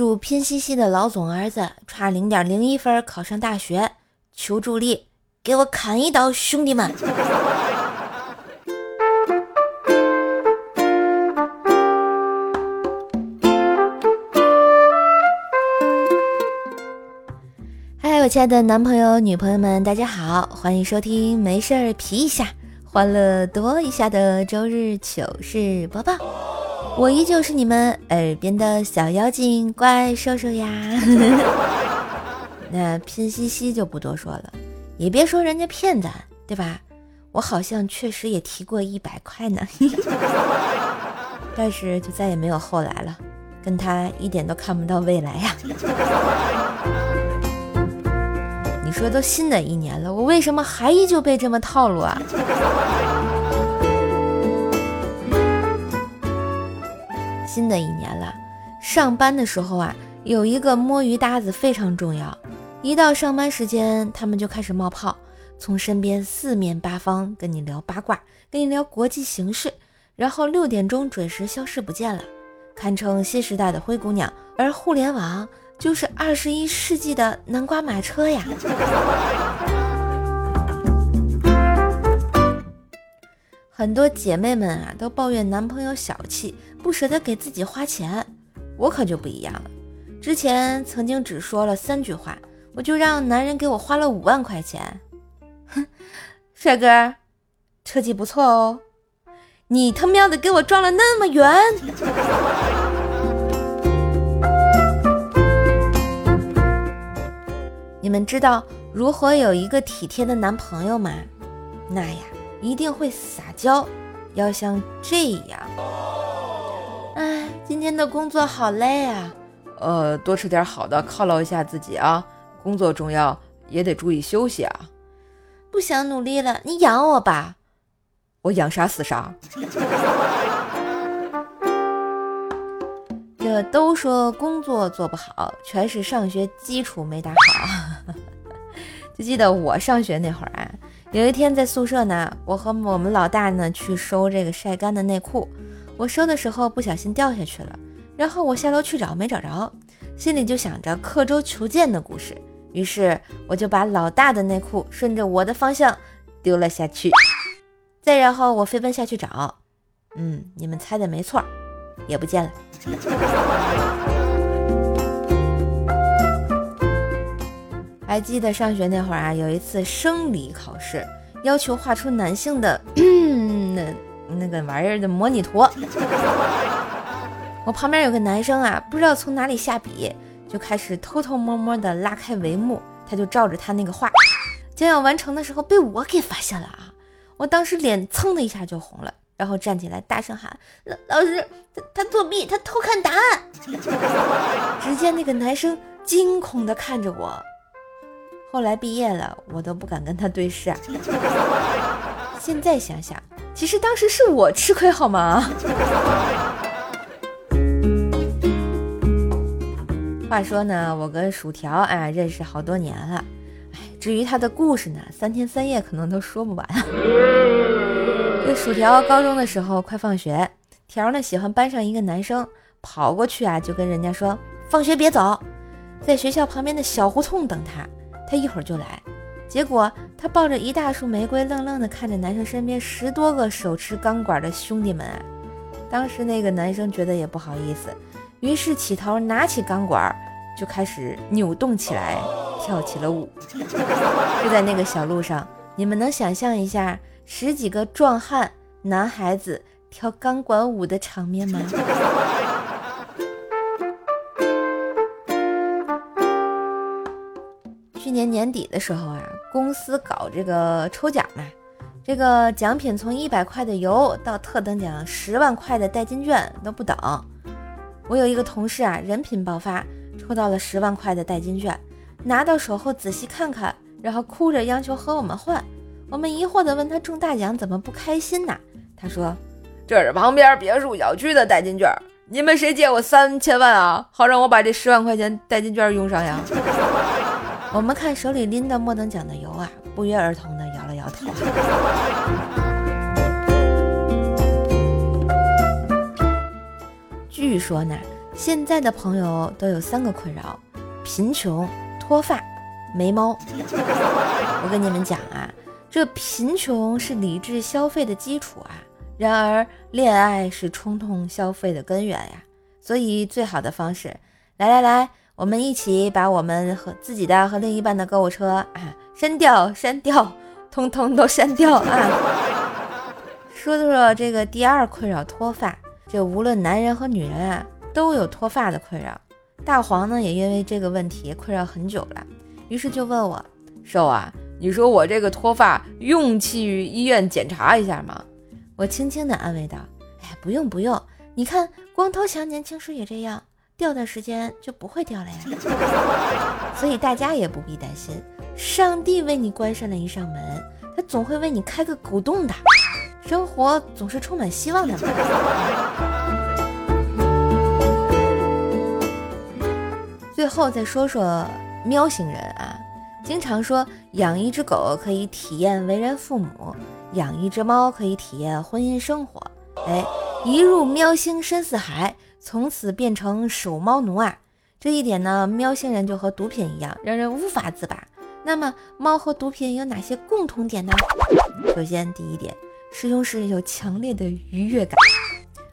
祝拼夕夕的老总儿子差零点零一分考上大学，求助力，给我砍一刀，兄弟们！嗨，我亲爱的男朋友、女朋友们，大家好，欢迎收听没事儿皮一下。欢乐多一下的周日糗事播报，我依旧是你们耳边的小妖精怪兽兽呀。那拼夕夕就不多说了，也别说人家骗咱，对吧？我好像确实也提过一百块呢，但是就再也没有后来了，跟他一点都看不到未来呀。你说都新的一年了，我为什么还依旧被这么套路啊？新的一年了，上班的时候啊，有一个摸鱼搭子非常重要。一到上班时间，他们就开始冒泡，从身边四面八方跟你聊八卦，跟你聊国际形势，然后六点钟准时消失不见了，堪称新时代的灰姑娘。而互联网。就是二十一世纪的南瓜马车呀！很多姐妹们啊，都抱怨男朋友小气，不舍得给自己花钱。我可就不一样了，之前曾经只说了三句话，我就让男人给我花了五万块钱。哼，帅哥，车技不错哦，你他喵的给我撞了那么远！你们知道如何有一个体贴的男朋友吗？那呀，一定会撒娇，要像这样。哎，今天的工作好累啊！呃，多吃点好的，犒劳一下自己啊。工作重要，也得注意休息啊。不想努力了，你养我吧。我养啥死啥。这都说工作做不好，全是上学基础没打好。就记得我上学那会儿啊，有一天在宿舍呢，我和我们老大呢去收这个晒干的内裤，我收的时候不小心掉下去了，然后我下楼去找没找着，心里就想着刻舟求剑的故事，于是我就把老大的内裤顺着我的方向丢了下去，再然后我飞奔下去找，嗯，你们猜的没错。也不见了。还记得上学那会儿啊，有一次生理考试，要求画出男性的 那那个玩意儿的模拟图。我旁边有个男生啊，不知道从哪里下笔，就开始偷偷摸摸的拉开帷幕，他就照着他那个画，将要完成的时候被我给发现了啊！我当时脸蹭的一下就红了。然后站起来大声喊：“老老师，他他作弊，他偷看答案。”只见那个男生惊恐的看着我。后来毕业了，我都不敢跟他对视。现在想想，其实当时是我吃亏好吗？话说呢，我跟薯条啊认识好多年了。哎，至于他的故事呢，三天三夜可能都说不完。这薯条高中的时候快放学，条呢喜欢班上一个男生，跑过去啊就跟人家说放学别走，在学校旁边的小胡同等他，他一会儿就来。结果他抱着一大束玫瑰，愣愣的看着男生身边十多个手持钢管的兄弟们啊。当时那个男生觉得也不好意思，于是起头拿起钢管就开始扭动起来，跳起了舞。就在那个小路上，你们能想象一下？十几个壮汉男孩子跳钢管舞的场面吗？今年年底的时候啊，公司搞这个抽奖嘛，这个奖品从一百块的油到特等奖十万块的代金券都不等。我有一个同事啊，人品爆发，抽到了十万块的代金券，拿到手后仔细看看，然后哭着央求和我们换。我们疑惑地问他中大奖怎么不开心呢？他说：“这是旁边别墅小区的代金券，你们谁借我三千万啊？好让我把这十万块钱代金券用上呀？” 我们看手里拎的末等奖的油啊，不约而同地摇了摇头。据说呢，现在的朋友都有三个困扰：贫穷、脱发、没猫。我跟你们讲啊，这贫穷是理智消费的基础啊，然而恋爱是冲动消费的根源呀。所以最好的方式，来来来，我们一起把我们和自己的和另一半的购物车啊删掉，删掉，通通都删掉啊！说说这个第二困扰脱发，这无论男人和女人啊。都有脱发的困扰，大黄呢也因为这个问题困扰很久了，于是就问我：“瘦啊，你说我这个脱发用去医院检查一下吗？”我轻轻的安慰道：“哎，不用不用，你看光头强年轻时也这样，掉的时间就不会掉了呀。所以大家也不必担心，上帝为你关上了一扇门，他总会为你开个狗洞的。生活总是充满希望的。”最后再说说喵星人啊，经常说养一只狗可以体验为人父母，养一只猫可以体验婚姻生活。哎，一入喵星深似海，从此变成守猫奴啊！这一点呢，喵星人就和毒品一样，让人无法自拔。那么，猫和毒品有哪些共同点呢？首先，第一点，使用时有强烈的愉悦感，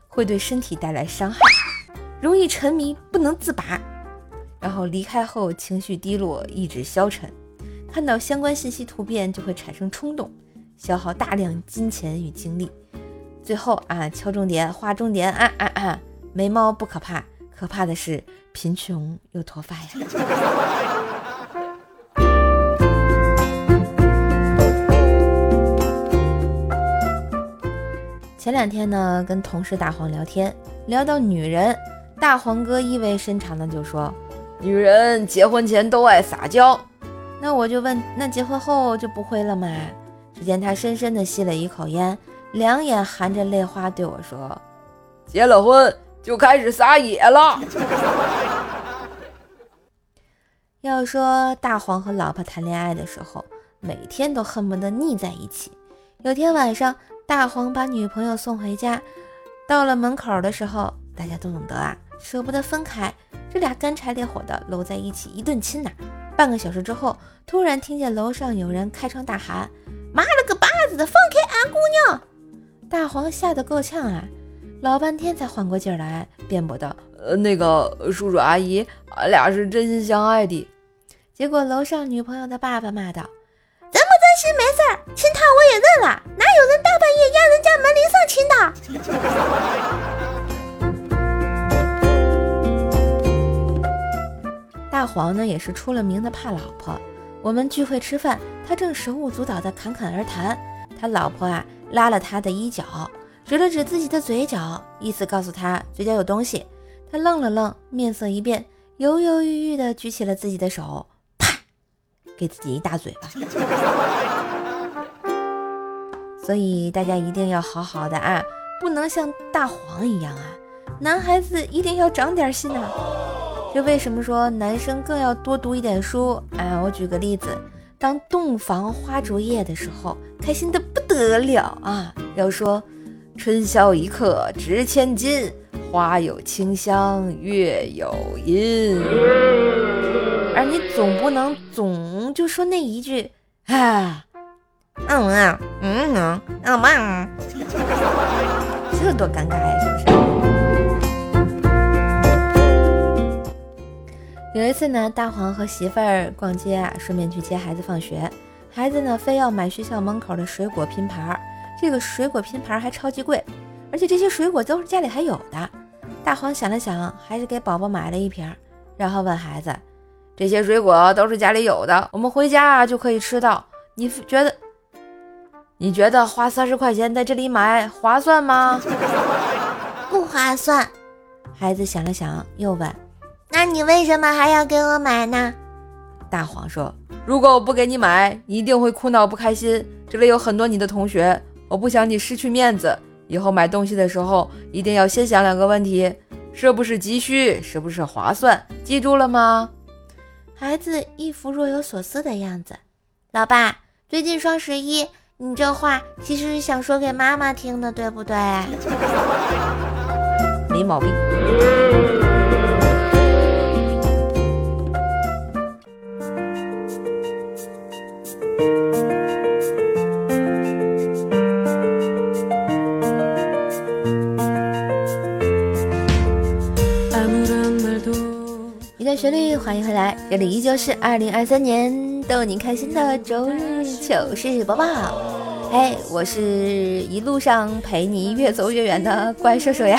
会对身体带来伤害，容易沉迷，不能自拔。然后离开后情绪低落，意志消沉，看到相关信息图片就会产生冲动，消耗大量金钱与精力。最后啊，敲重点，划重点啊啊啊！没猫不可怕，可怕的是贫穷又脱发呀。前两天呢，跟同事大黄聊天，聊到女人，大黄哥意味深长的就说。女人结婚前都爱撒娇，那我就问，那结婚后就不会了吗？只见他深深的吸了一口烟，两眼含着泪花对我说：“结了婚就开始撒野了。”要说大黄和老婆谈恋爱的时候，每天都恨不得腻在一起。有天晚上，大黄把女朋友送回家，到了门口的时候，大家都懂得啊，舍不得分开。这俩干柴烈火的搂在一起，一顿亲呐。半个小时之后，突然听见楼上有人开窗大喊：“妈了个巴子的，放开俺姑娘！”大黄吓得够呛啊，老半天才缓过劲儿来，辩驳道：“呃，那个叔叔阿姨，俺俩是真心相爱的。”结果楼上女朋友的爸爸骂道：“真不真心没事儿，亲他我也认了，哪有人大半夜压人家门铃上亲的？” 大黄呢也是出了名的怕老婆。我们聚会吃饭，他正手舞足蹈的侃侃而谈。他老婆啊拉了他的衣角，指了指自己的嘴角，意思告诉他嘴角有东西。他愣了愣，面色一变，犹犹豫豫的举起了自己的手，啪，给自己一大嘴巴。所以大家一定要好好的啊，不能像大黄一样啊，男孩子一定要长点心呐。这为什么说男生更要多读一点书？哎，我举个例子，当洞房花烛夜的时候，开心的不得了啊！要说春宵一刻值千金，花有清香月有阴，而你总不能总就说那一句啊，嗯啊，嗯嗯，啊嘛，这多尴尬呀，是不是？有一次呢，大黄和媳妇儿逛街啊，顺便去接孩子放学。孩子呢，非要买学校门口的水果拼盘儿，这个水果拼盘还超级贵，而且这些水果都是家里还有的。大黄想了想，还是给宝宝买了一瓶，然后问孩子：“这些水果都是家里有的，我们回家啊就可以吃到。你觉得？你觉得花三十块钱在这里买划算吗？不划算。”孩子想了想，又问。那你为什么还要给我买呢？大黄说：“如果我不给你买，你一定会哭闹不开心。这里有很多你的同学，我不想你失去面子以后买东西的时候一定要先想两个问题是不是急需是不是划算记住了吗？孩子一副若有所思的样子。老爸最近双十一你这话其实是想说给妈妈听的对不对？没毛病。的旋律，欢迎回来，这里依旧是二零二三年逗你开心的周日糗事播报。嘿，我是一路上陪你越走越远的怪兽兽呀！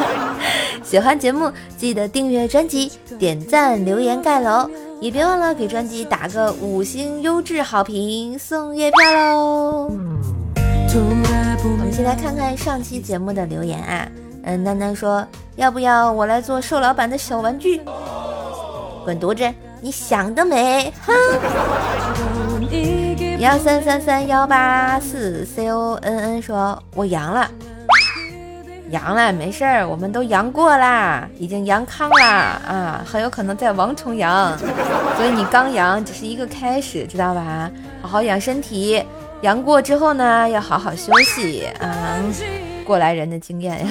喜欢节目记得订阅专辑、点赞、留言、盖楼，也别忘了给专辑打个五星优质好评，送月票喽！我们先来看看上期节目的留言啊。嗯，楠楠说要不要我来做瘦老板的小玩具？滚犊子！你想得美！哼。幺三三三幺八四 c o n n 说：“我阳了，阳了，没事儿，我们都阳过啦，已经阳康啦啊，很有可能在王重阳，所以你刚阳只是一个开始，知道吧？好好养身体，阳过之后呢，要好好休息啊。过来人的经验呀。”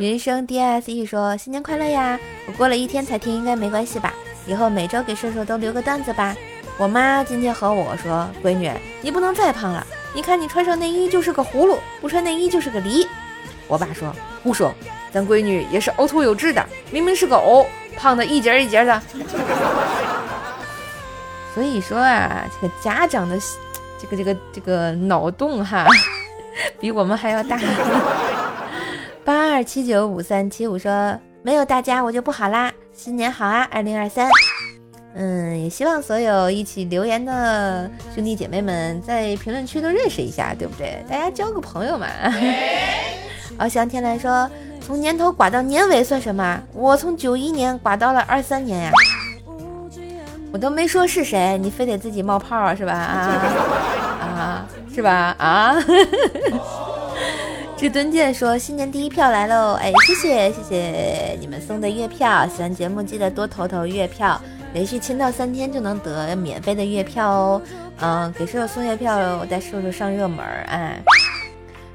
云生 D S E 说：“新年快乐呀！我过了一天才听，应该没关系吧？以后每周给射手都留个段子吧。”我妈今天和我说：“闺女，你不能再胖了。你看你穿上内衣就是个葫芦，不穿内衣就是个梨。”我爸说：“胡说，咱闺女也是凹凸有致的，明明是个藕，胖的一节一节的。”所以说啊，这个家长的这个这个这个脑洞哈，比我们还要大。八二七九五三七五说：“没有大家我就不好啦，新年好啊，二零二三。”嗯，也希望所有一起留言的兄弟姐妹们在评论区都认识一下，对不对？大家交个朋友嘛。翱翔天来说，从年头刮到年尾算什么？我从九一年刮到了二三年呀，我都没说是谁，你非得自己冒泡是吧？啊啊，是吧？啊。至尊剑说，新年第一票来喽！哎，谢谢谢谢你们送的月票，喜欢节目记得多投投月票。连续签到三天就能得免费的月票哦，嗯，给瘦瘦送月票，我带瘦瘦上热门。哎，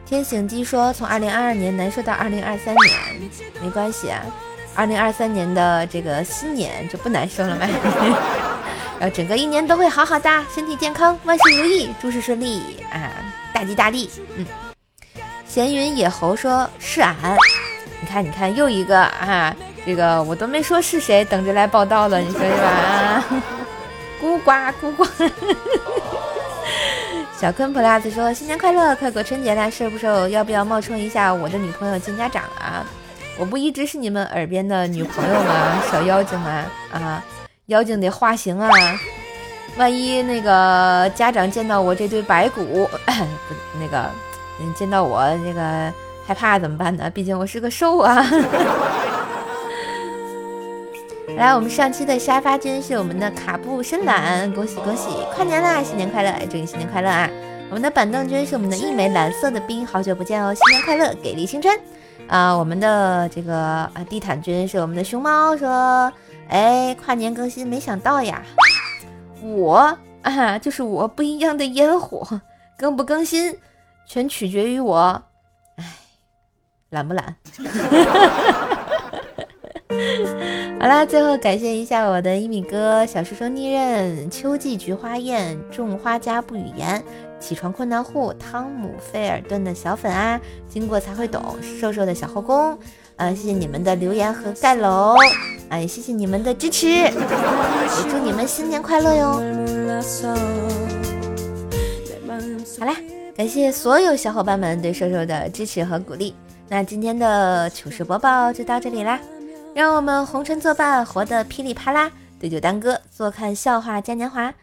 天行机说从二零二二年难受到二零二三年，没关系啊，二零二三年的这个新年就不难受了呗？然后整个一年都会好好的，身体健康，万事如意，诸事顺利啊，大吉大利。嗯，闲云野猴说是俺，你看你看又一个啊。这个我都没说是谁，等着来报道了，你说是吧？孤寡孤瓜，小坤 plus 说新年快乐，快过春节了，瘦不瘦？要不要冒充一下我的女朋友见家长啊？我不一直是你们耳边的女朋友吗？小妖精吗啊，妖精得化形啊！万一那个家长见到我这堆白骨，不那个，你见到我那个害怕怎么办呢？毕竟我是个兽啊。来，我们上期的沙发君是我们的卡布深蓝，恭喜恭喜，跨年啦，新年快乐，祝你新年快乐啊！我们的板凳君是我们的一枚蓝色的冰，好久不见哦，新年快乐，给力青春啊！我们的这个啊地毯君是我们的熊猫，说，哎，跨年更新，没想到呀，我啊就是我不一样的烟火，更不更新全取决于我，哎，懒不懒？好啦，最后感谢一下我的一米哥、小叔叔逆刃、秋季菊花宴、种花家不语言、起床困难户、汤姆费尔顿的小粉啊，经过才会懂，瘦瘦的小后宫，啊，谢谢你们的留言和盖楼，啊，也谢谢你们的支持，也祝你们新年快乐哟。好啦，感谢所有小伙伴们对瘦瘦的支持和鼓励，那今天的糗事播报就到这里啦。让我们红尘作伴，活得噼里啪啦；对酒当歌，坐看笑话嘉年华。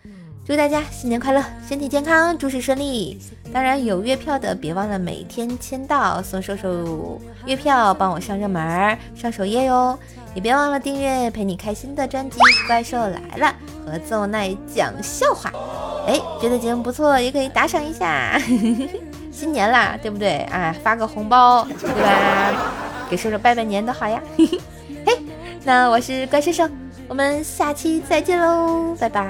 祝大家新年快乐，身体健康，诸事顺利。当然有月票的，别忘了每天签到送瘦瘦月票，帮我上热门、上首页哟。也别忘了订阅陪你开心的专辑《怪兽来了》和奏奈讲笑话。哎，觉得节目不错，也可以打赏一下。新年啦，对不对？啊，发个红包，对吧？给叔叔拜拜年，都好呀。嘿，那我是怪叔叔，我们下期再见喽，拜拜。